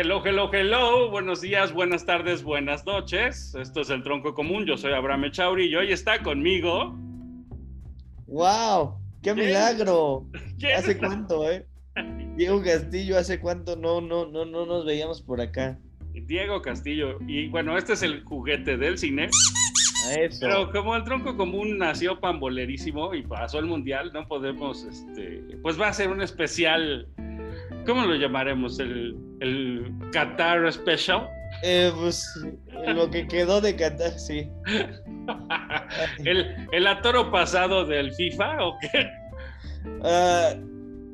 Hello, hello, hello. Buenos días, buenas tardes, buenas noches. Esto es el Tronco Común. Yo soy Abraham Echauri y hoy está conmigo. ¡Wow! ¡Qué ¿Quién? milagro! ¿Quién? ¿Hace cuánto, eh? Diego Castillo, ¿hace cuánto no, no, no, no nos veíamos por acá? Diego Castillo. Y bueno, este es el juguete del cine. Eso. Pero como el Tronco Común nació pambolerísimo y pasó al Mundial, no podemos, este, pues va a ser un especial. ¿Cómo lo llamaremos? El, el Qatar Special. Eh, pues lo que quedó de Qatar, sí. el, el atoro pasado del FIFA o qué? Ah,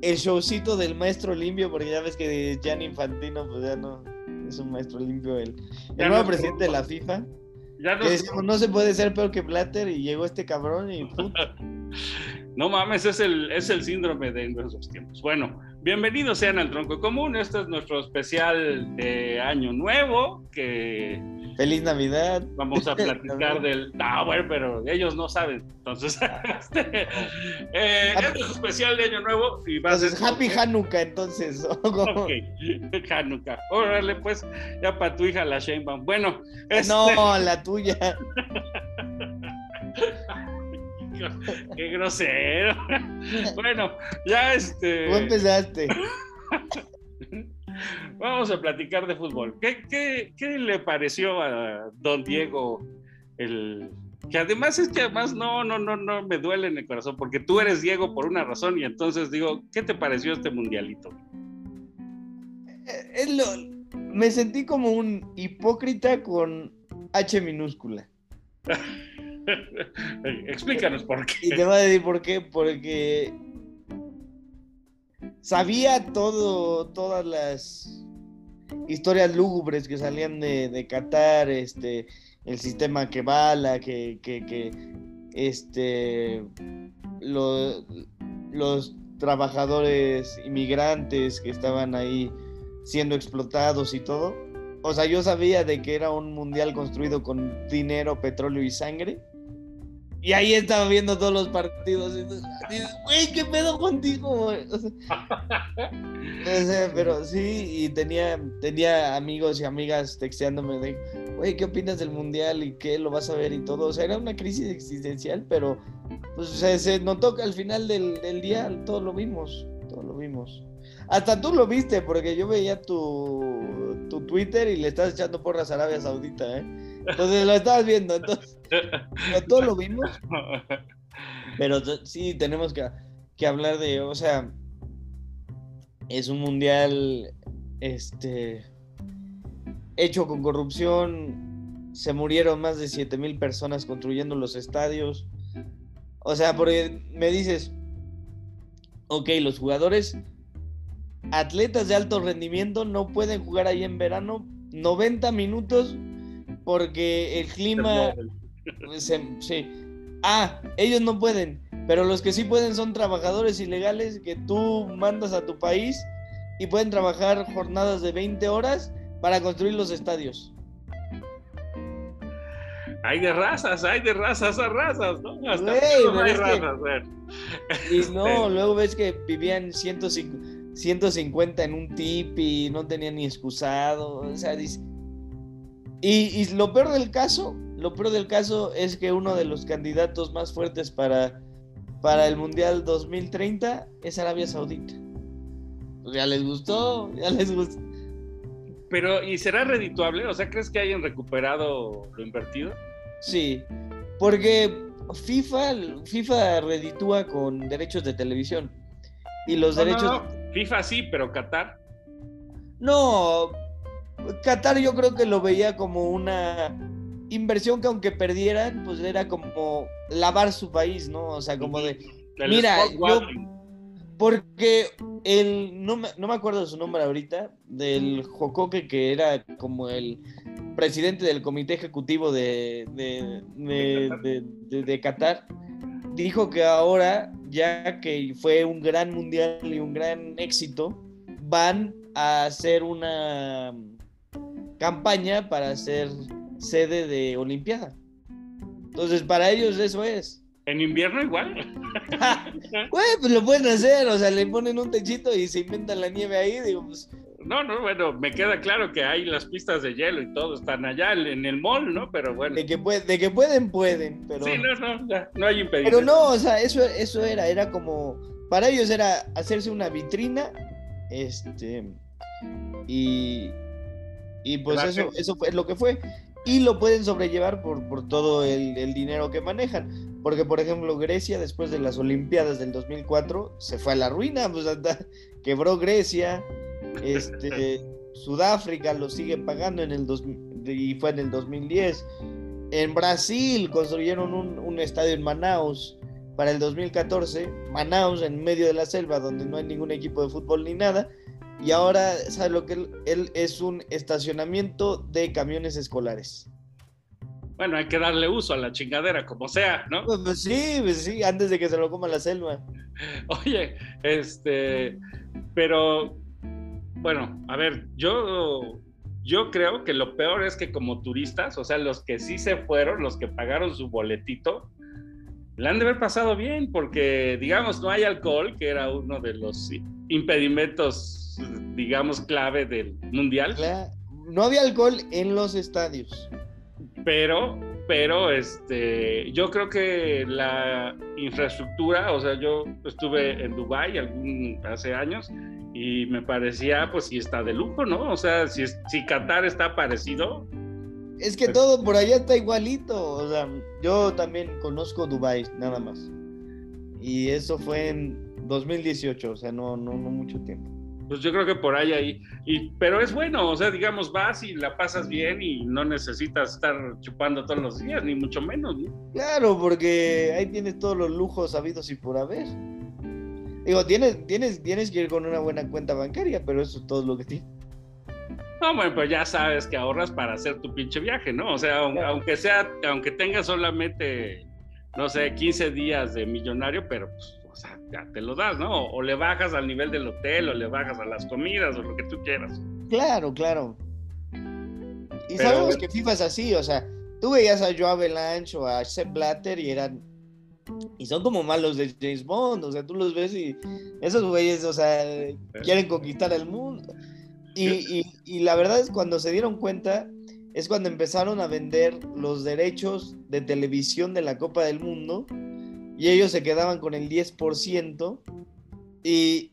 el showcito del maestro limpio, porque ya ves que Gianni Infantino, pues ya no es un maestro limpio. El, el Ya nuevo no- presidente de la FIFA. Ya Que decíamos, no se puede ser peor que Blatter y llegó este cabrón y. No mames, es el, es el síndrome de nuestros tiempos. Bueno, bienvenidos sean al Tronco Común. Este es nuestro especial de Año Nuevo, que Feliz Navidad. vamos a platicar del... No, bueno, pero ellos no saben. Entonces, este, eh, este es un especial de Año Nuevo y va a ser... Entonces, Happy Hanukkah, entonces. Ok, Hanukkah. Órale, pues, ya para tu hija la Sheinbaum. Bueno, este... No, la tuya. Qué grosero. Bueno, ya este... Tú empezaste. Vamos a platicar de fútbol. ¿Qué, qué, qué le pareció a don Diego el que además es que además no, no, no, no me duele en el corazón porque tú eres Diego por una razón y entonces digo, ¿qué te pareció este mundialito? Eh, es lo- me sentí como un hipócrita con H minúscula. Explícanos por Y qué. te voy a decir por qué. Porque sabía todo, todas las historias lúgubres que salían de, Qatar, este, el sistema que bala, que, que, que este, lo- los trabajadores inmigrantes que estaban ahí siendo explotados y todo. O sea, yo sabía de que era un mundial construido con dinero, petróleo y sangre. Y ahí estaba viendo todos los partidos. y dices, Güey, ¿qué pedo contigo? güey?" O sea, o sea, pero sí, y tenía, tenía amigos y amigas texteándome de, güey, ¿qué opinas del mundial y qué lo vas a ver y todo? O sea, era una crisis existencial, pero pues se, se notó que al final del, del día todo lo vimos, todo lo vimos. Hasta tú lo viste, porque yo veía tu, tu Twitter y le estás echando porras a Arabia Saudita, ¿eh? Entonces lo estabas viendo, entonces pero todo lo vimos. Pero sí, tenemos que, que hablar de, o sea, es un mundial, este, hecho con corrupción, se murieron más de 7 mil personas construyendo los estadios. O sea, porque me dices, ok, los jugadores, atletas de alto rendimiento no pueden jugar ahí en verano 90 minutos porque el clima... Sí. Ah, ellos no pueden, pero los que sí pueden son trabajadores ilegales que tú mandas a tu país y pueden trabajar jornadas de 20 horas para construir los estadios. Hay de razas, hay de razas a razas, ¿no? Hasta Güey, no hay que-. Y no, luego ves que vivían 105 150 en un tipi, no tenían ni excusado, o sea, dice- y, y lo peor del caso, lo peor del caso es que uno de los candidatos más fuertes para, para el Mundial 2030 es Arabia Saudita. Pues ya les gustó, ya les gustó. Pero, ¿y será redituable? O sea, ¿crees que hayan recuperado lo invertido? Sí, porque FIFA, FIFA reditúa con derechos de televisión. Y los No, no, derechos... no, FIFA sí, pero Qatar. No, Qatar yo creo que lo veía como una inversión que aunque perdieran, pues era como lavar su país, ¿no? O sea, como de... Mira, yo-. Porque el, no me, no me acuerdo de su nombre ahorita, del Jocoque que era como el presidente del comité ejecutivo de, de, de, de- Qatar, dijo que ahora, ya que fue un gran mundial y un gran éxito, van a hacer una campaña para ser sede de Olimpiada. Entonces, para ellos eso es. ¿En invierno igual? Güey, pues lo pueden hacer, o sea, le ponen un techito y se inventan la nieve ahí, digo, pues No, no, bueno, me queda claro que hay las pistas de hielo y todo están allá en el mall, ¿no? Pero bueno. De que, de que pueden, pueden, pero... Sí, no, no, no hay impedimento. Pero no, o sea, eso, eso era, era como, para ellos era hacerse una vitrina, este, y, y pues eso, eso fue lo que fue. Y lo pueden sobrellevar por, por todo el, el, dinero que manejan. Porque, por ejemplo, Grecia, después de las Olimpiadas del 2004, se fue a la ruina. Pues, quebró Grecia. Este, Sudáfrica lo sigue pagando en el y fue en el 2010. En Brasil construyeron un, un estadio en Manaus para el 2014. Manaus, en medio de la selva, donde no hay ningún equipo de fútbol ni nada y ahora, ¿sabe lo que él, es un estacionamiento de camiones escolares? Bueno, hay que darle uso a la chingadera, como sea, ¿no? Pues, pues sí, pues sí, antes de que se lo coma la selva. Oye, este, pero, bueno, a ver, yo, yo creo que lo peor es que como turistas, o sea, los que sí se fueron, los que pagaron su boletito, le han de haber pasado bien, porque, digamos, no hay alcohol, que era uno de los impedimentos digamos, clave del mundial. No había alcohol en los estadios. Pero, pero, este, yo creo que la infraestructura, o sea, yo estuve en Dubái algún, hace años y me parecía, pues, si está de lujo, ¿no? O sea, si, si Qatar está parecido. Es que todo por allá está igualito, o sea, yo también conozco Dubái, nada más. Y eso fue en 2018, o sea, no, no, no mucho tiempo. Pues yo creo que por ahí ahí. Y, pero es bueno, o sea, digamos, vas y la pasas bien y no necesitas estar chupando todos los días, ni mucho menos, ¿no? Claro, porque ahí tienes todos los lujos habidos y por haber. Digo, tienes, tienes, tienes que ir con una buena cuenta bancaria, pero eso es todo lo que tienes. No, bueno, pues ya sabes que ahorras para hacer tu pinche viaje, ¿no? O sea, aunque sea, aunque tengas solamente, no sé, 15 días de millonario, pero pues o sea, ya te lo das, ¿no? O, le bajas al nivel del hotel, o le bajas a las comidas, o lo que tú quieras. Claro, claro. Y sabemos que FIFA es así, o sea, tú veías a Joe Avalanche o a Sepp Blatter y eran. Y son como malos de James Bond, o sea, tú los ves y esos güeyes, o sea, quieren conquistar el mundo. Y, y, y la verdad es cuando se dieron cuenta, es cuando empezaron a vender los derechos de televisión de la Copa del Mundo y ellos se quedaban con el 10%. Y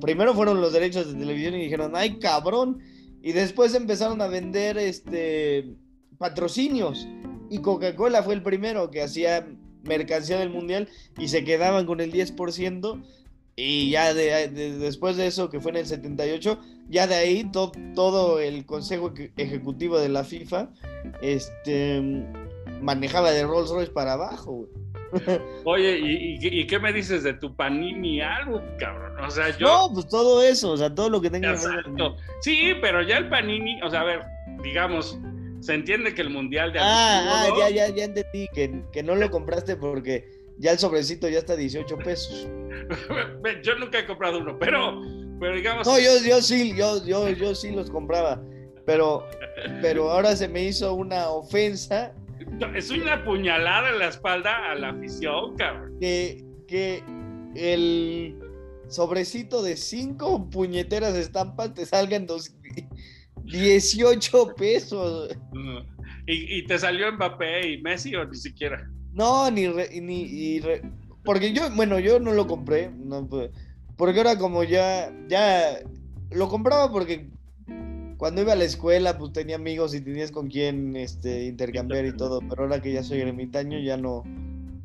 primero fueron los derechos de televisión y dijeron, ay cabrón. Y después empezaron a vender este patrocinios. Y Coca-Cola fue el primero que hacía mercancía del mundial y se quedaban con el 10%. Y ya después de eso, que fue en el 78, ya de ahí todo el consejo ejecutivo de la FIFA este, manejaba de Rolls Royce para abajo. Oye, ¿y, qué me dices de tu panini algo, cabrón? O sea, yo. No, pues todo eso, o sea, todo lo que tenga que ver. Sí, pero ya el panini, o sea, a ver, digamos, se entiende que el mundial de. Ah, ah ya, ya, ya entendí, que, que no lo compraste porque ya el sobrecito ya está a 18 pesos. yo nunca he comprado uno, pero, pero digamos. No, yo, yo sí, yo, yo, yo sí los compraba. Pero, pero ahora se me hizo una ofensa es una puñalada en la espalda a la afición, cabrón. Que, que el sobrecito de cinco puñeteras estampas te salgan dos, 18 pesos. ¿Y, te salió Mbappé y Messi o ni siquiera? No, ni, ni porque yo, bueno, yo no lo compré, no, porque ahora como ya, ya lo compraba porque cuando iba a la escuela, pues tenía amigos y tenías con quién este, intercambiar y todo, pero ahora que ya soy ermitaño, ya no,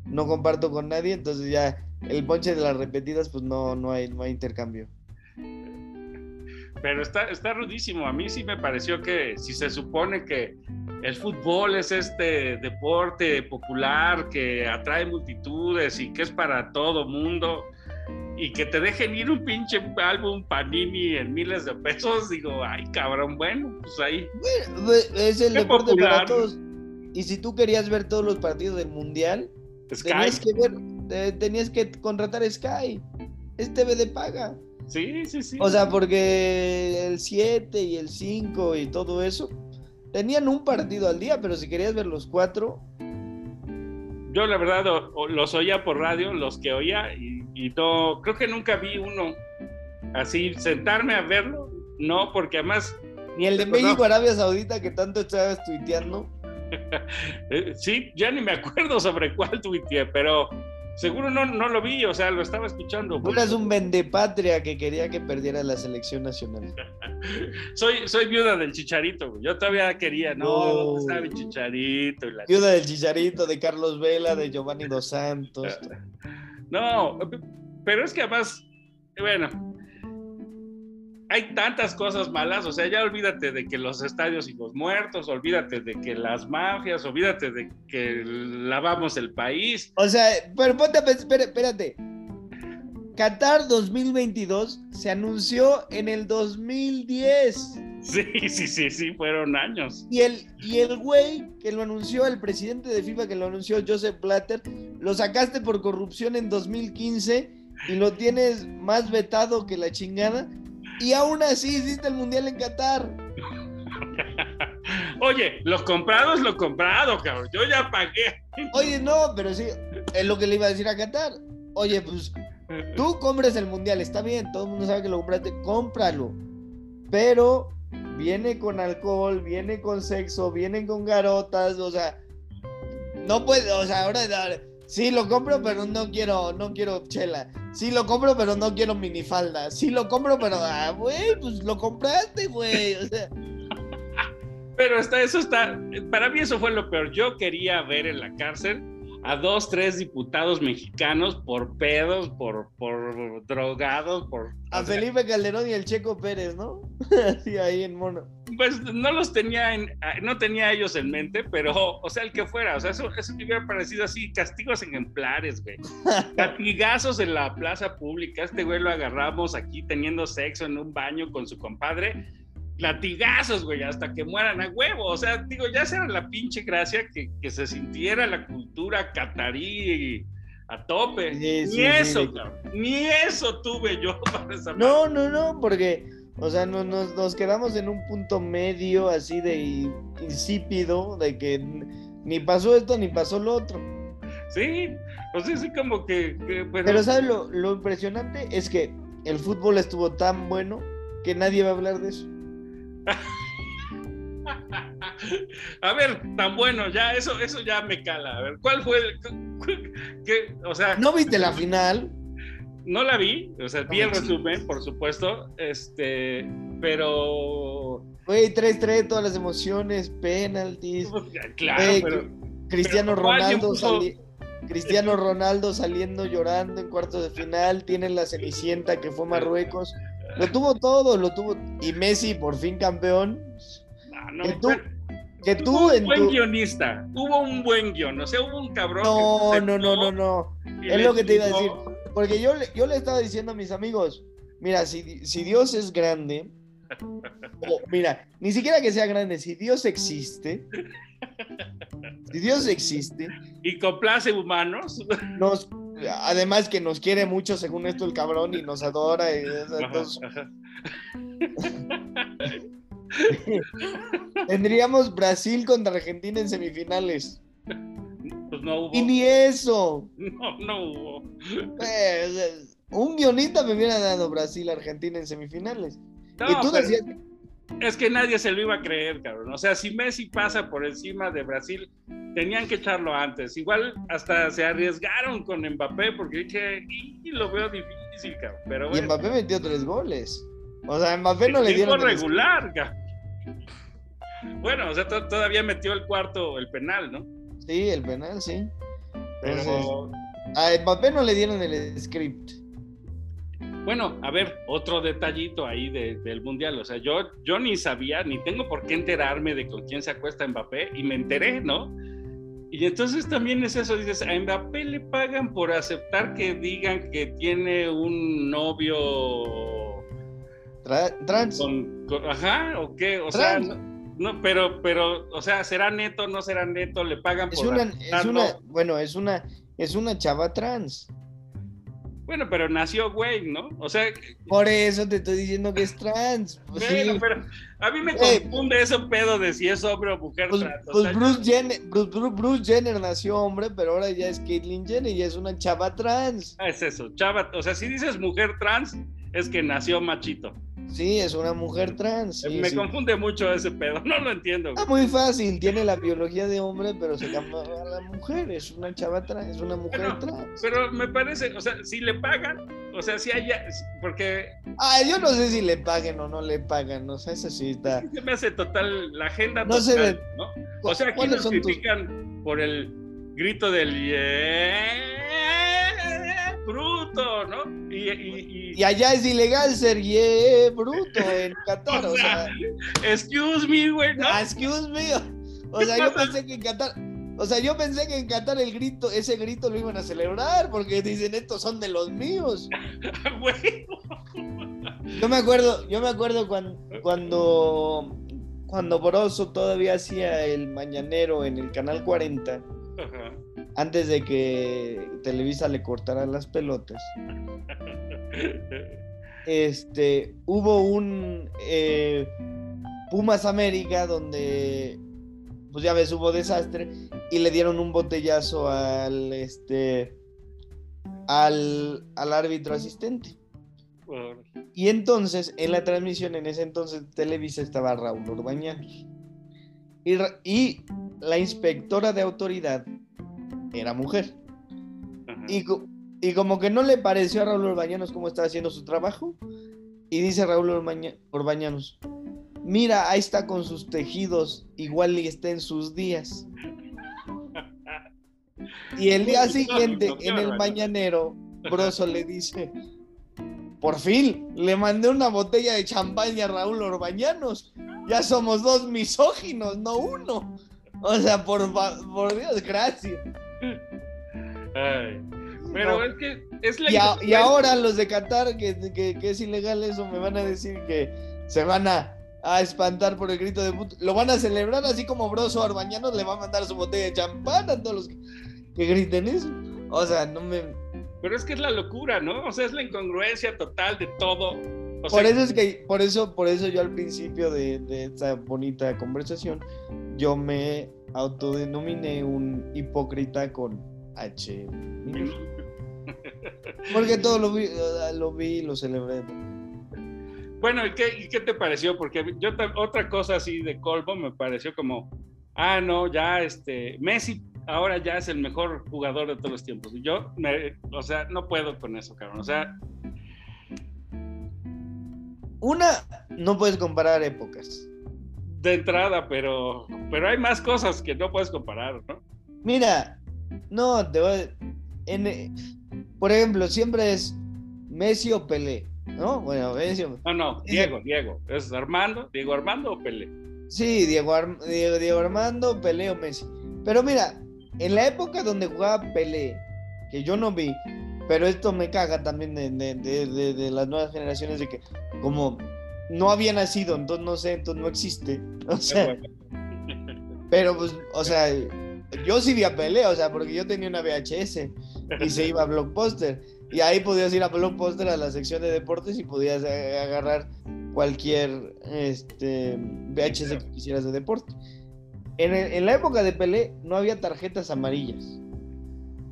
no comparto con nadie, entonces ya el ponche de las repetidas, pues no, no, hay, no hay intercambio. Pero está, está rudísimo. A mí sí me pareció que si se supone que el fútbol es este deporte popular que atrae multitudes y que es para todo mundo, y que te dejen ir un pinche álbum Panini en miles de pesos, digo, ay cabrón, bueno, pues ahí. Es el deporte para todos. Y si tú querías ver todos los partidos del mundial, tenías que ver, tenías que contratar Sky. Es TV de paga. Sí, sí, sí. O sea, porque el 7 y el 5 y todo eso tenían un partido al día, pero si querías ver los cuatro. Yo la verdad los oía por radio, los que oía, y y no, creo que nunca vi uno así, sentarme a verlo, no, porque además. Ni el de México, Arabia Saudita, que tanto estabas tuiteando. Eh, sí, ya ni me acuerdo sobre cuál tuiteé, pero seguro no, no lo vi, o sea, lo estaba escuchando. Tú eras un vendepatria que quería que perdiera la selección nacional. soy, soy viuda del chicharito, yo todavía quería, no, no sabe chicharito. Viuda del chicharito, de Carlos Vela, de Giovanni Dos Santos. No, pero es que además, bueno, hay tantas cosas malas, o sea, ya olvídate de que los estadios y los muertos, olvídate de que las mafias, olvídate de que lavamos el país. O sea, pero ponte, espérate. Qatar 2022 se anunció en el 2010. Sí, sí, sí, sí, fueron años. Y el, y el güey que lo anunció, el presidente de FIFA que lo anunció, Joseph Blatter, lo sacaste por corrupción en 2015 y lo tienes más vetado que la chingada y aún así hiciste el mundial en Qatar. Oye, lo comprado es lo comprado, cabrón. Yo ya pagué. Oye, no, pero sí, es lo que le iba a decir a Qatar. Oye, pues tú compres el mundial, está bien, todo el mundo sabe que lo compraste, cómpralo. Pero viene con alcohol, viene con sexo, viene con garotas, o sea, no puede, o sea, ahora Sí, lo compro, pero no quiero, no quiero chela. Sí, lo compro, pero no quiero minifalda. Sí, lo compro, pero, ah, güey, pues lo compraste, güey. O sea. Pero está, eso está, para mí eso fue lo peor. Yo quería ver en la cárcel a dos, tres diputados mexicanos por pedos, por, por drogados, por... A Felipe Calderón y el Checo Pérez, ¿no? Así ahí en mono. Pues no los tenía, en, no tenía ellos en mente, pero, o sea, el que fuera, o sea, eso, eso me hubiera parecido así, castigos ejemplares, güey. Castigazos en la plaza pública, este güey lo agarramos aquí teniendo sexo en un baño con su compadre latigazos, güey, hasta que mueran a huevo. O sea, digo, ya será la pinche gracia que, que se sintiera la cultura catarí a tope. ni eso, ni eso tuve yo para esa No, no, no, porque, o sea, no, nos, nos quedamos en un punto medio así de insípido, de que ni pasó esto ni pasó lo otro. Sí, pues sí, como que... Pero, ¿sabes lo, lo impresionante? Es que el fútbol estuvo tan bueno que nadie va a hablar de eso. A ver, tan bueno, ya, eso, eso ya me cala. A ver, ¿cuál fue el. Qué, o sea. ¿No viste la final? No la vi, o sea, vi el resumen, por supuesto. Este, pero. Güey, 3-3, todas las emociones, penaltis. Claro, pero. Cristiano Ronaldo Cristiano Ronaldo saliendo llorando en cuartos de final, tienen la Cenicienta que fue Marruecos. Lo tuvo todo, lo tuvo. Y Messi, por fin campeón. Ah, no, que tú, que tú un buen guionista, hubo un buen guion, o sea, hubo un cabrón. No, no, no, no, no. Es lo que te iba a decir. Porque yo, yo le estaba diciendo a mis amigos, mira, si, si Dios es grande, mira, ni siquiera que sea grande, si Dios existe, si Dios existe. Y complace humanos. Nos además que nos quiere mucho, según esto, el cabrón, y nos adora. Tendríamos Brasil contra Argentina en semifinales. Pues no hubo. Y ni eso. No, no hubo. Pues, un guionista me hubiera dado Brasil-Argentina en semifinales. y tú decías, es que nadie se lo iba a creer, cabrón. O sea, si Messi pasa por encima de Brasil, tenían que echarlo antes. Igual hasta se arriesgaron con Mbappé porque dije, y lo veo difícil, cabrón. Pero Y Mbappé metió tres goles. O sea, Mbappé no le dieron. regular, cabrón. Bueno, o sea, todavía metió el cuarto, el penal, ¿no? Sí, el penal, sí. Pero... a Mbappé no le dieron el script. Bueno, a ver, otro detallito ahí del Mundial. O sea, yo, yo ni sabía, ni tengo por qué enterarme de con quién se acuesta Mbappé, y me enteré, ¿no? Y entonces también es eso, dices, a Mbappé le pagan por aceptar que digan que tiene un novio... trans. ajá, o qué, o sea... No, pero, pero, o sea, será neto, no será neto, le pagan por. Una, es una, bueno, es una, es una chava trans. Bueno, pero nació güey, ¿no? O sea. Por eso te estoy diciendo que es trans. Pues bueno, pero a mí me confunde ese pedo de si es hombre o mujer pues, trans. Pues Bruce, Jenner, Bruce, Jenner, nació hombre, pero ahora ya es Caitlyn Jenner y es una chava trans. Ah, es eso, chava. O sea, si dices mujer trans, es que nació machito. Sí, es una mujer trans. sí, Me sí. confunde mucho ese pedo, no lo entiendo. Está muy fácil, tiene la biología de hombre, pero se llama a la mujer, es una chava trans, es una mujer trans. Pero me parece, o sea, si le pagan, o sea, si haya, porque Ah, yo no sé si le paguen o no le pagan, o sea, eso sí está. se me hace total, la agenda No total, de- ¿no? O sea, aquí ¿Cuáles nos tus- critican por el grito del yeah, bruto, ¿no? Y, y, y- Y allá es ilegal ser yeah, bruto en Qatar, o sea, excuse me, güey, ¿no? ah, excuse me. O sea, yo pensé que en Qatar, o sea, yo pensé que en Qatar el grito, ese grito lo iban a celebrar porque dicen estos son de los míos. Güey. Yo me acuerdo, yo me acuerdo cuando, cuando, cuando Broso todavía hacía el mañanero en el canal 40, Ajá. Antes de que Televisa le cortara las pelotas. Este, hubo un eh, Pumas América donde, pues ya ves, hubo desastre y le dieron un botellazo al, este, al, al árbitro asistente. Y entonces, en la transmisión, en ese entonces, Televisa estaba Raúl Orbañanos. Y, y la inspectora de autoridad era mujer. ajá. Y, y como que no le pareció a Raúl Orbañanos cómo estaba haciendo su trabajo. Y dice Raúl Orbaña- Orbañanos, mira, ahí está con sus tejidos, igual y está en sus días. Y el día siguiente, en el mañanero, Broso le dice, por fin, le mandé una botella de champaña a Raúl Orbañanos. Ya somos dos misóginos, no uno. O sea, por, por Dios, gracias. Ay, Pero No. es que es la Y, a- y ahora los de Qatar, que, que- que es ilegal eso, me van a decir que se van a, a espantar por el grito de puto. Lo van a celebrar así como Broso Arbañanos le va a mandar su botella de champán a todos los que, que griten eso. O sea, no me... Pero es que es la locura, ¿no? O sea, es la incongruencia total de todo. O Por sea, eso es que, por eso, por eso yo al principio de, de esta bonita conversación, yo me autodenominé un hipócrita con H. Porque todo lo vi, lo vi y lo celebré. Bueno, ¿y qué, y qué te pareció? Porque yo otra cosa así de Colbo me pareció como, ah, no, ya este, Messi ahora ya es el mejor jugador de todos los tiempos. Yo, me, o sea, no puedo con eso, cabrón. O sea, Una, no puedes comparar épocas. De entrada, pero, pero hay más cosas que no puedes comparar, ¿no? Mira, no, te voy a- en, por ejemplo, siempre es Messi o Pelé, ¿no? Bueno, Messi o- No, no, Diego, Diego. ¿Es Armando? ¿Diego Armando o Pelé? Sí, Diego, Arm- Diego, Diego Armando, Pelé o Messi. Pero mira, en la época donde jugaba Pelé, que yo no vi, pero esto me caga también de- de- de- de las nuevas generaciones, de que como no había nacido, entonces no sé, entonces no existe. O sea, pero pues, o sea, yo sí vi a Pelé, o sea, porque yo tenía una VHS y se iba a Blockbuster. Y ahí podías ir a Blockbuster a la sección de deportes y podías eh, agarrar cualquier este, VHS que quisieras de deporte. En, el- en la época de Pelé no había tarjetas amarillas.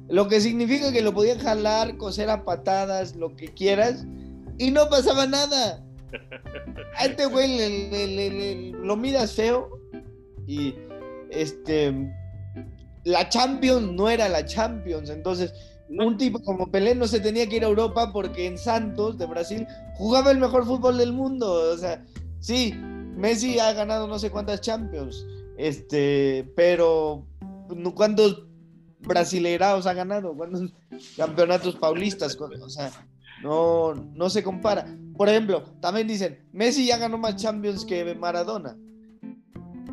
Lo que significa que lo podían jalar, coser a patadas, lo que quieras, y no pasaba nada. A este güey lo miras feo y este la Champions no era la Champions, entonces un tipo como Pelé no se tenía que ir a Europa porque en Santos de Brasil jugaba el mejor fútbol del mundo, o sea, sí, Messi ha ganado no sé cuántas Champions, este, pero ¿cuántos brasileiraos ha ganado? ¿Cuántos campeonatos paulistas? O sea, no, no se compara. Por ejemplo, también dicen, Messi ya ganó más Champions que Maradona.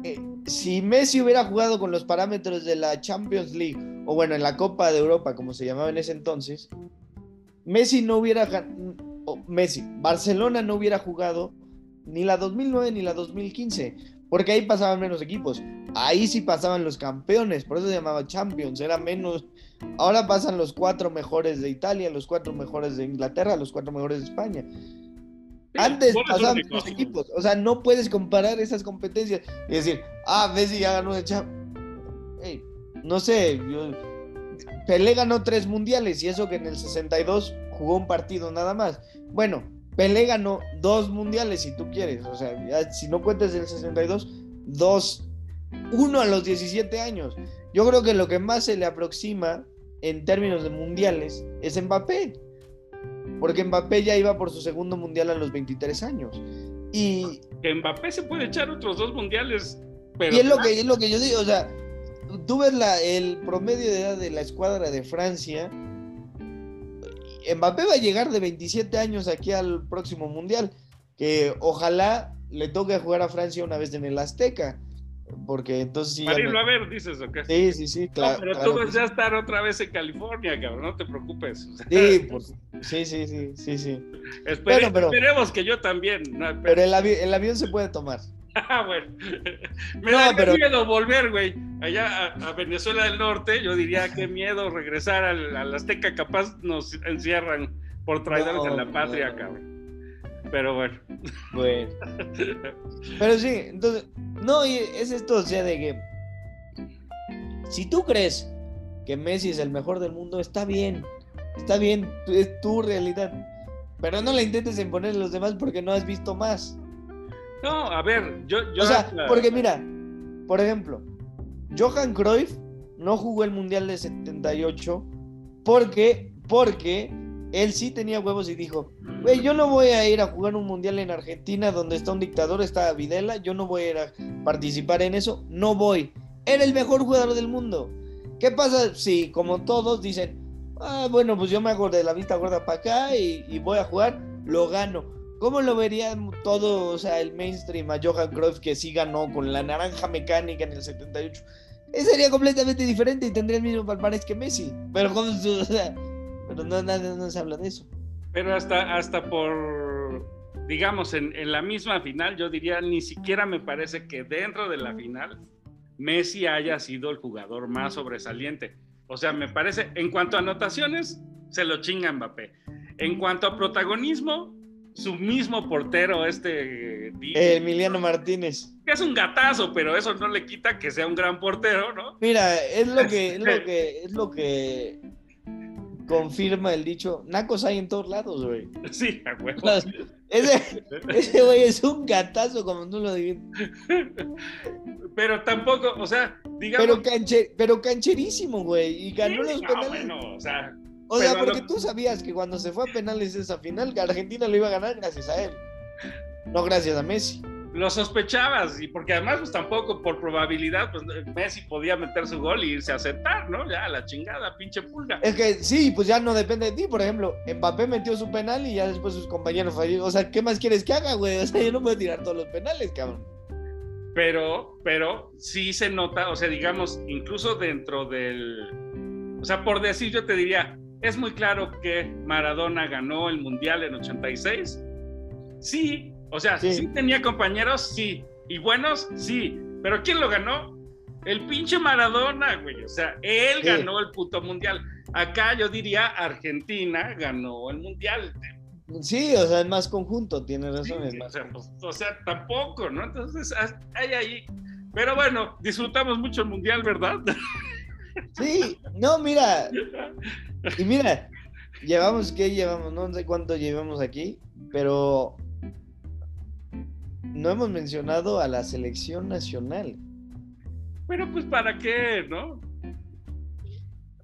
Eh, si Messi hubiera jugado con los parámetros de la Champions League, o bueno, en la Copa de Europa, como se llamaba en ese entonces, Messi no hubiera gan- o Messi, Barcelona no hubiera jugado ni la 2009 ni la 2015, porque ahí pasaban menos equipos. Ahí sí pasaban los campeones, por eso se llamaba Champions, era menos. Ahora pasan los cuatro mejores de Italia, los cuatro mejores de Inglaterra, los cuatro mejores de España. Antes pasaban menos equipos, o sea, no puedes comparar esas competencias y decir, ah, Messi ya ganó de Champions. no sé, yo- Pelé ganó tres mundiales y eso que en el 62 jugó un partido nada más. Bueno, Pelé ganó dos mundiales, si tú quieres. O sea, ya, si no cuentas el 62, dos, uno a los 17 años. Yo creo que lo que más se le aproxima en términos de mundiales es Mbappé. Porque Mbappé ya iba por su segundo mundial a los 23 años. Y, Que Mbappé se puede echar otros dos mundiales, pero y es, lo que, es lo que yo digo. O sea, tú ves la, el promedio de edad de la escuadra de Francia. Mbappé va a llegar de 27 años aquí al próximo mundial. Que ojalá le toque jugar a Francia una vez en el Azteca. Porque entonces sí. para irlo a ver, dices, ¿o qué? Sí, sí, sí, No, claro. pero claro tú vas a estar otra vez en California, cabrón, no te preocupes. O sea, Sí, por- sí, sí, sí, sí, sí. espere- Pero, pero- Esperemos que yo también. No, pero- Pero el, avi- el avión se puede tomar. Ah, bueno. Me No, pero- miedo volver, güey, allá a, a Venezuela del Norte. Yo diría qué miedo regresar al, al Azteca. Capaz nos encierran por traidores a la patria, cabrón. Pero bueno. Bueno. Pero sí, entonces, no, y es esto, o sea, de que si tú crees que Messi es el mejor del mundo, está bien, está bien, es tu realidad. Pero no la intentes imponer a los demás porque no has visto más. No, a ver, yo. yo O sea, porque mira, por ejemplo, Johan Cruyff no jugó el Mundial de 78 porque, porque él sí tenía huevos y dijo, güey, yo no voy a ir a jugar un Mundial en Argentina donde está un dictador, está Videla, yo no voy a participar en eso, no voy. Era el mejor jugador del mundo. ¿Qué pasa si, como todos, dicen, ah, bueno, pues yo me hago de la vista gorda para acá y, y voy a jugar, lo gano? ¿Cómo lo verían todo, o sea, el mainstream a Johan Cruyff que sí ganó con la naranja mecánica en el 78? Ese sería completamente diferente y tendría el mismo palmarés que Messi. Pero, ¿cómo se- o sea, pero no, nada, no se habla de eso. Pero hasta, hasta por, digamos, en, en la misma final, yo diría, ni siquiera me parece que dentro de la final Messi haya sido el jugador más sobresaliente. O sea, me parece, en cuanto a anotaciones, se lo chinga Mbappé. En cuanto a protagonismo, su mismo portero, este, Eh, Emiliano Martínez. que es un gatazo, pero eso no le quita que sea un gran portero, ¿no? Mira, es lo que, es lo que, es lo que confirma el dicho, nacos hay en todos lados, güey. Sí, a huevo. Ese, ese güey es un gatazo, como tú lo dices. Pero tampoco, o sea, digamos. Pero, canche, pero cancherísimo, güey. Y ganó Sí, los no, penales. bueno, o sea, o sea, porque lo- tú sabías que cuando se fue a penales esa final, Argentina lo iba a ganar gracias a él. No gracias a Messi. Lo sospechabas, y porque además, pues tampoco por probabilidad, pues Messi podía meter su gol y irse a sentar, ¿no? Ya, la chingada, pinche pulga. Es que sí, pues ya no depende de ti. Por ejemplo, Mbappé metió su penal y ya después sus compañeros fallaron. O sea, ¿qué más quieres que haga, güey? O sea, yo no puedo tirar todos los penales, cabrón. Pero, pero sí se nota, o sea, digamos, incluso dentro del. O sea, por decir, yo te diría, es muy claro que Maradona ganó el Mundial en 86. Sí, o sea, Sí. sí, tenía compañeros, sí. Y buenos, sí. Pero ¿quién lo ganó? El pinche Maradona, güey. O sea, él Sí. ganó el puto Mundial. Acá yo diría, Argentina ganó el Mundial. Sí, o sea, es más conjunto, tienes razón. Sí, o, sea, pues, o sea, tampoco, ¿no? Entonces, has- hay ahí. Pero bueno, disfrutamos mucho el mundial, ¿verdad? Sí, no, mira. Y mira, llevamos, ¿qué llevamos? No sé cuánto llevamos aquí, pero no hemos mencionado a la selección nacional. Pero pues, ¿para qué, no?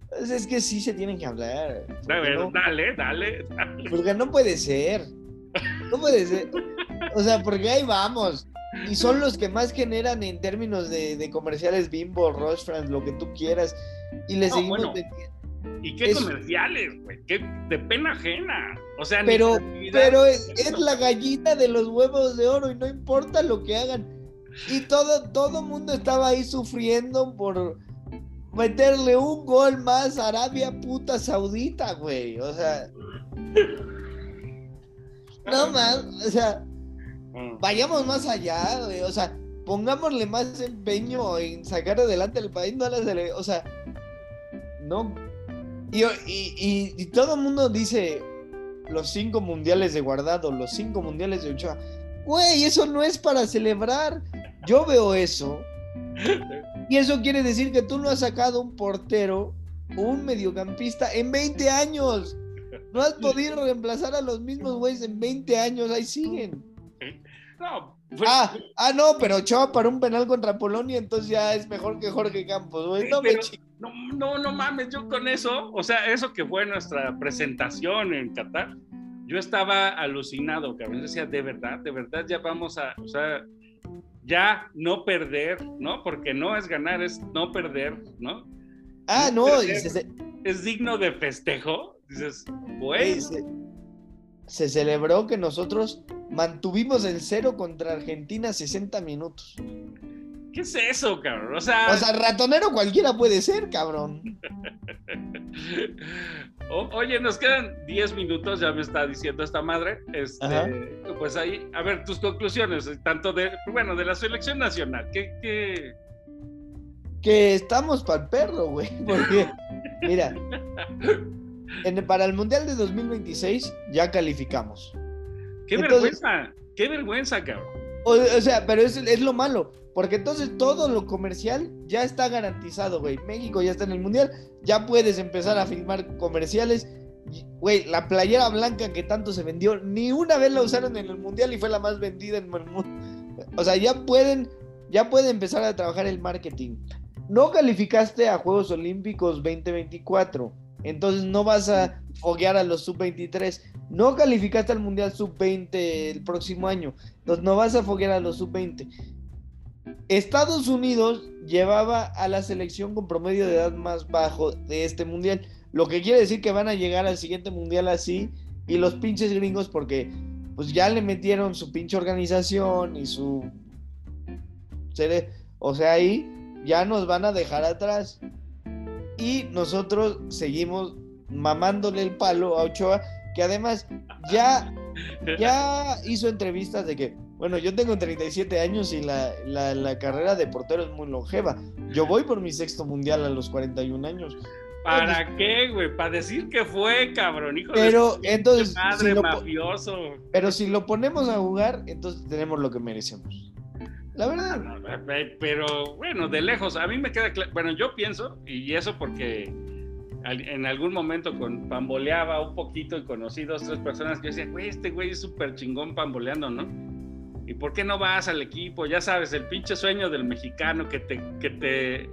Pues es que sí se tienen que hablar. Ver, no- dale, dale, dale. Porque no puede ser. No puede ser. O sea, porque ahí vamos. Y son los que más generan en términos de, de comerciales Bimbo, Roche France, lo que tú quieras. Y le No, seguimos bueno. vendiendo. ¿Y qué Es- comerciales, güey? ¿Qué de pena ajena? O sea, Pero, pero es, es la gallina de los huevos de oro y no importa lo que hagan. Y todo, todo mundo estaba ahí sufriendo por meterle un gol más a Arabia puta saudita, güey. O sea, no más, o sea, Mm. vayamos más allá, güey. O sea, pongámosle más empeño en sacar adelante el país, no a la O sea, no. Y, y, y- y todo el mundo dice los cinco mundiales de guardado, los cinco mundiales de Ochoa. Güey, eso no es para celebrar. Yo veo eso. Y eso quiere decir que tú no has sacado un portero un mediocampista en 20 años. No has podido reemplazar a los mismos güeyes en 20 años, ahí siguen. No, fue... ah, ah, no, pero Ochoa para un penal contra Polonia, entonces ya es mejor que Jorge Campos, güey. No, no, no, no mames, yo con eso, o sea, eso que fue nuestra presentación en Qatar, yo estaba alucinado, cabrón. Decía, de verdad, de verdad, ya vamos a, o sea, ya no perder, ¿no? Porque no es ganar, es no perder, ¿no? Ah, no, es digno de festejo. Dices, güey. Se, celebró que nosotros mantuvimos el cero contra Argentina 60 minutos. ¿Qué es eso, cabrón? O sea, o sea ratonero cualquiera puede ser, cabrón. oye, nos quedan 10 minutos, ya me está diciendo esta madre. Este, pues ahí, a ver, tus conclusiones, tanto de, bueno, de la selección nacional. ¿Qué, qué... Que estamos para el perro, güey. Porque, mira, para el Mundial de 2026 ya calificamos. Qué vergüenza, qué vergüenza, cabrón. O, sea, pero es, es, lo malo, porque entonces todo lo comercial ya está garantizado, güey. México ya está en el Mundial, ya puedes empezar a filmar comerciales. Güey, la playera blanca que tanto se vendió, ni una vez la usaron en el Mundial y fue la más vendida en el mundo. O sea, ya pueden, ya pueden empezar a trabajar el marketing. No calificaste a Juegos Olímpicos 2024 entonces no vas a foguear a los sub-23. No calificaste al Mundial sub-20 el próximo año. Entonces no vas a foguear a los sub-20. Estados Unidos llevaba a la selección con promedio de edad más bajo de este Mundial. Lo que quiere decir que van a llegar al siguiente Mundial así. Y los pinches gringos porque pues ya le metieron su pinche organización y su... O sea, ahí ya nos van a dejar atrás y nosotros seguimos mamándole el palo a Ochoa, que además ya, ya hizo entrevistas de que, bueno, yo tengo 37 años y la, la, carrera de portero es muy longeva. Yo voy por mi sexto mundial a los 41 años. ¿Para qué, güey? Para decir que fue, cabrón, hijo pero, entonces, madre mafioso. Pero si lo ponemos a jugar, entonces tenemos lo que merecemos. La verdad. pero bueno, de lejos, a mí me queda claro. Bueno, yo pienso, y eso porque en algún momento con pamboleaba un poquito y conocí dos, tres personas que decían, güey, este güey es súper chingón pamboleando, ¿no? ¿Y por qué no vas al equipo? Ya sabes, el pinche sueño del mexicano que te, que te,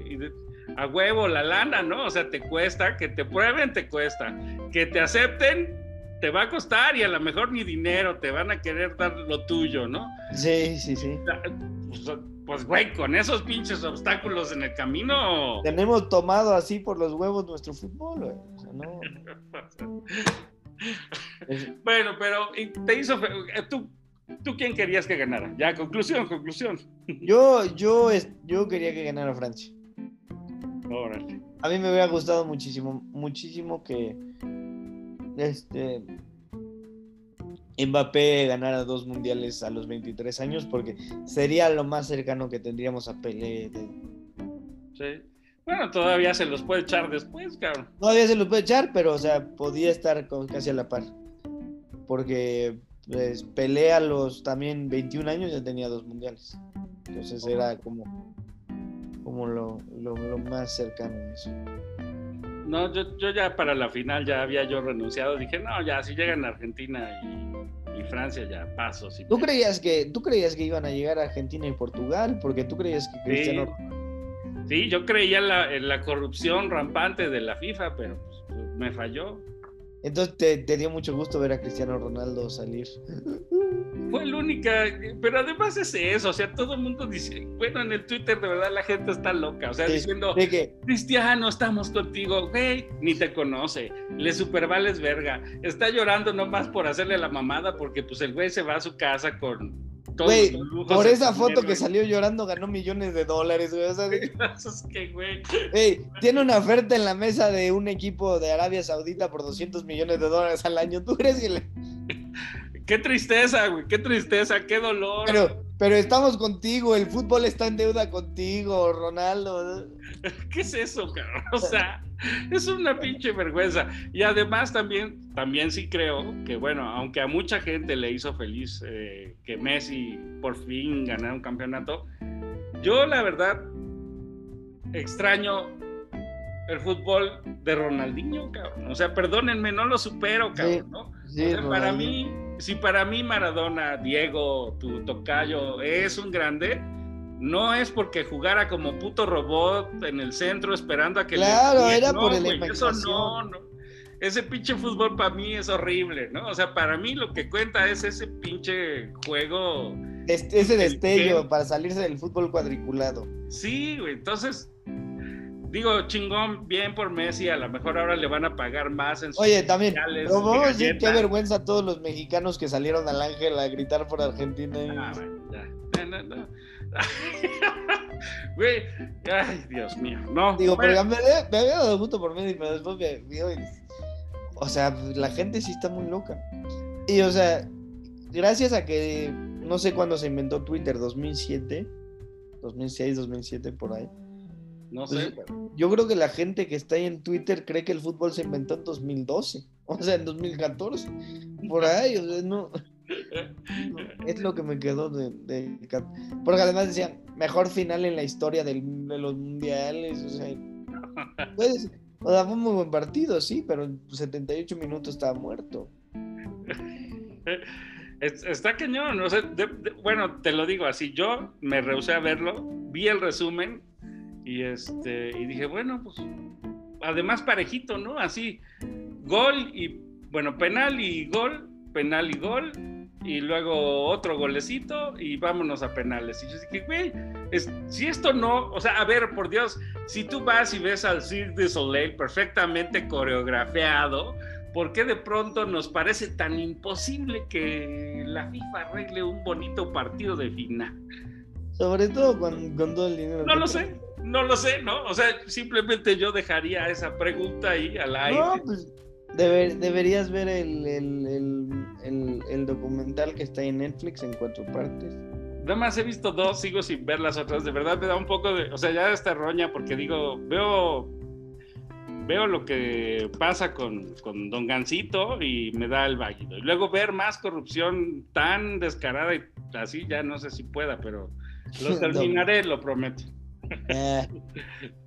a huevo la lana, ¿no? O sea, te cuesta, que te prueben, te cuesta, que te acepten, te va a costar y a lo mejor ni dinero, te van a querer dar lo tuyo, ¿no? Sí, sí, sí. Pues, pues, güey, con esos pinches obstáculos en el camino. Tenemos tomado así por los huevos nuestro fútbol, güey. O sea, no. bueno, pero te hizo. Eh, ¿Tú, ¿Tú quién querías que ganara? Ya, conclusión, conclusión. Yo, yo, yo quería que ganara Francia. Órale. A mí me hubiera gustado muchísimo, muchísimo que este Mbappé ganara dos mundiales a los 23 años porque sería lo más cercano que tendríamos a Pelé. Sí. Bueno, todavía se los puede echar después, cabrón. Todavía se los puede echar, pero o sea, podía estar casi a la par. Porque pues, Pelé a los también 21 años ya tenía dos mundiales. Entonces era como, como lo, lo, lo más cercano a eso. No, yo, yo ya para la final ya había yo renunciado. Dije, no, ya si llegan a Argentina y y Francia ya paso. ¿Tú creías, que, ¿Tú creías que iban a llegar a Argentina y Portugal? Porque tú creías que Cristiano... Sí, yo creía la, en la corrupción rampante de la FIFA, pero pues, me falló. Entonces te, dio mucho gusto ver a Cristiano Ronaldo salir. Fue la única, pero además es eso, o sea, todo el mundo dice, bueno, en el Twitter de verdad la gente está loca, o sea, diciendo, Cristiano, estamos contigo, güey, ni te conoce, le supervales verga, está llorando nomás por hacerle la mamada porque pues el güey se va a su casa con Güey, por esa foto que salió llorando ganó millones de dólares, güey. O sea, güey. tiene una oferta en la mesa de un equipo de Arabia Saudita por 200 millones de dólares al año. ¿Tú crees que le... Qué tristeza, güey, qué tristeza, qué dolor. Pero, pero estamos contigo, el fútbol está en deuda contigo, Ronaldo. ¿Qué es eso, cabrón? O sea, es una pinche vergüenza. Y además también, también sí creo que, bueno, aunque a mucha gente le hizo feliz eh, que Messi por fin ganara un campeonato, yo la verdad extraño el fútbol de Ronaldinho, cabrón. O sea, perdónenme, no lo supero, cabrón, ¿no? para mí, si para mí Maradona, Diego, tu tocayo, es un grande, no es porque jugara como puto robot en el centro esperando a que claro, era por el Eso no, no. Ese pinche fútbol para mí es horrible, ¿no? O sea, para mí lo que cuenta es ese pinche juego. ese destello para salirse del fútbol cuadriculado. Sí, güey. Entonces, digo, chingón, bien por Messi, a lo mejor ahora le van a pagar más en sus Oye, también, pero vamos a decir qué vergüenza a todos los mexicanos que salieron al Ángel a gritar por Argentina. Ah, bueno, ya. No, no, no. Güey, ay, Dios mío, no. Digo, pero me, me, había dado gusto por Messi, pero después me, me, O sea, la gente sí está muy loca. Y, o sea, gracias a que, no sé cuándo se inventó Twitter, 2007, 2006, 2007, por ahí no sé. yo creo que la gente que está ahí en Twitter cree que el fútbol se inventó en 2012, o sea, en 2014. Por ahí, o sea, no. Es lo que me quedó de, Porque además decían, mejor final en la historia de los mundiales, o sea. Pues, o sea, fue un muy buen partido, sí, pero en 78 minutos estaba muerto. Está cañón, o sea, bueno, te lo digo así, yo me rehusé a verlo, vi el resumen y este, y dije, bueno, pues además parejito, ¿no? Así, gol y, bueno, penal y gol, penal y gol, y luego otro golecito y vámonos a penales. Y yo dije, güey, si esto no, o sea, a ver, por Dios, si tú vas y ves al Cirque du Soleil perfectamente coreografiado, ¿por qué de pronto nos parece tan imposible que la FIFA arregle un bonito partido de final? Sobre todo con, con todo el dinero. No lo sé. No lo sé, ¿no? O sea, simplemente yo dejaría esa pregunta ahí al aire. No, pues deberías ver el, el, documental que está en Netflix en cuatro partes. Nada más he visto dos, sigo sin ver las otras. De verdad me da un poco de. O sea, ya esta roña, porque digo, veo. Veo lo que pasa con, con Don Gancito y me da el válido. Y luego ver más corrupción tan descarada y así, ya no sé si pueda, pero lo terminaré, lo prometo. Eh,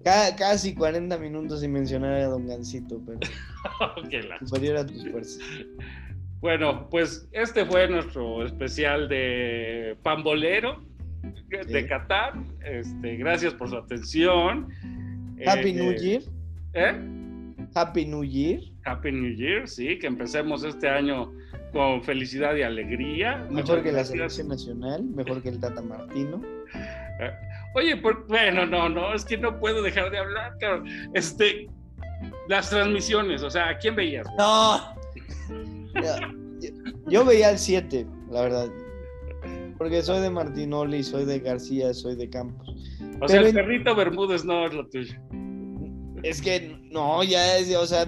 casi 40 minutos sin mencionar a Don Gancito, pero superior a tus fuerzas. Bueno, pues este fue nuestro especial de Pambolero de Qatar. Este, gracias por su atención. Happy eh, New Year. ¿Eh? Happy New Year. Happy New Year, sí, que empecemos este año con felicidad y alegría. Mejor que la selección nacional, mejor que el Tata Martino. Oye, bueno, no, no, es que no puedo dejar de hablar, cabrón. Este, las transmisiones, o sea, ¿a quién veías? No. Yo, veía el 7, la verdad. Porque soy de Martinoli, soy de García, soy de Campos. O sea, el perrito Bermúdez no es lo tuyo. Es que no, ya es, o sea,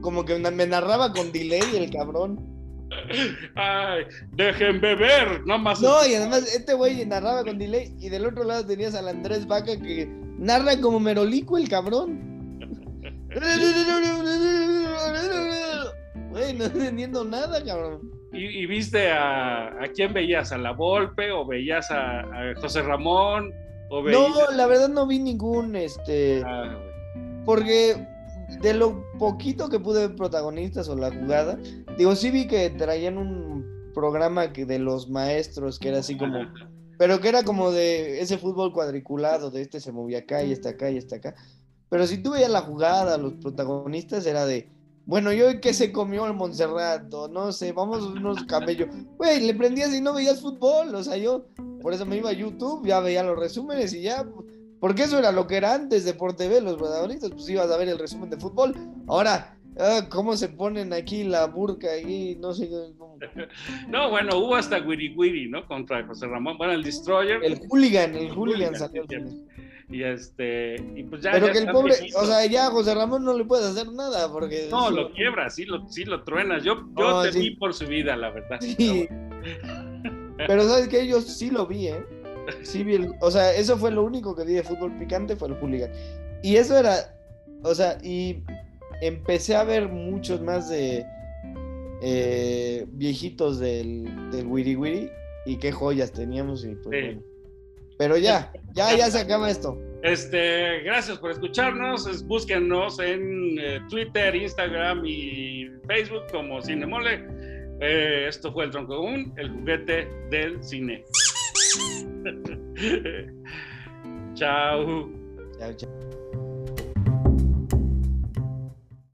como que me narraba con delay el cabrón. Ay, dejen beber, no más. No, y además este güey narraba con delay y del otro lado tenías al Andrés Vaca que narra como merolico el cabrón. Güey, no entendiendo nada, cabrón. ¿Y, viste a, a, quién veías? ¿A La Volpe o veías a, José Ramón? O No, la verdad no vi ningún, este... Ah, porque de lo poquito que pude ver protagonistas o la jugada, digo, sí vi que traían un programa que de los maestros que era así como, pero que era como de ese fútbol cuadriculado, de este se movía acá y está acá y está acá. Pero si tú veías la jugada, los protagonistas era de, bueno, yo que se comió el Montserrat, no sé, vamos unos camellos. Güey, le prendías y no veías fútbol, o sea, yo por eso me iba a YouTube, ya veía los resúmenes y ya porque eso era lo que era antes de Por TV, los protagonistas, pues ibas a ver el resumen de fútbol. Ahora, ah, ¿cómo se ponen aquí la burca ahí? No sé cómo. No, bueno, hubo hasta Wiri Wiri, ¿no? Contra José Ramón. Bueno, el Destroyer. El hooligan, el hooligan, salió. Y este, y pues ya. Pero que el pobre, o sea, ya a José Ramón no le puedes hacer nada porque. No, lo quiebra, sí lo, sí lo truenas. Yo, yo te vi por su vida, la verdad. Sí. Pero sabes que yo sí lo vi, ¿eh? Sí, o sea, eso fue lo único que vi de fútbol picante, fue el hooligan. Y eso era, o sea, y empecé a ver muchos más de eh, viejitos del, del Wiri Wiri y qué joyas teníamos y pues Pero ya, ya, ya se acaba esto. Este, gracias por escucharnos. Búsquenos en eh, Twitter, Instagram y Facebook como Cinemole. Eh, esto fue el tronco común, el juguete del cine. Chao. Chao, chao.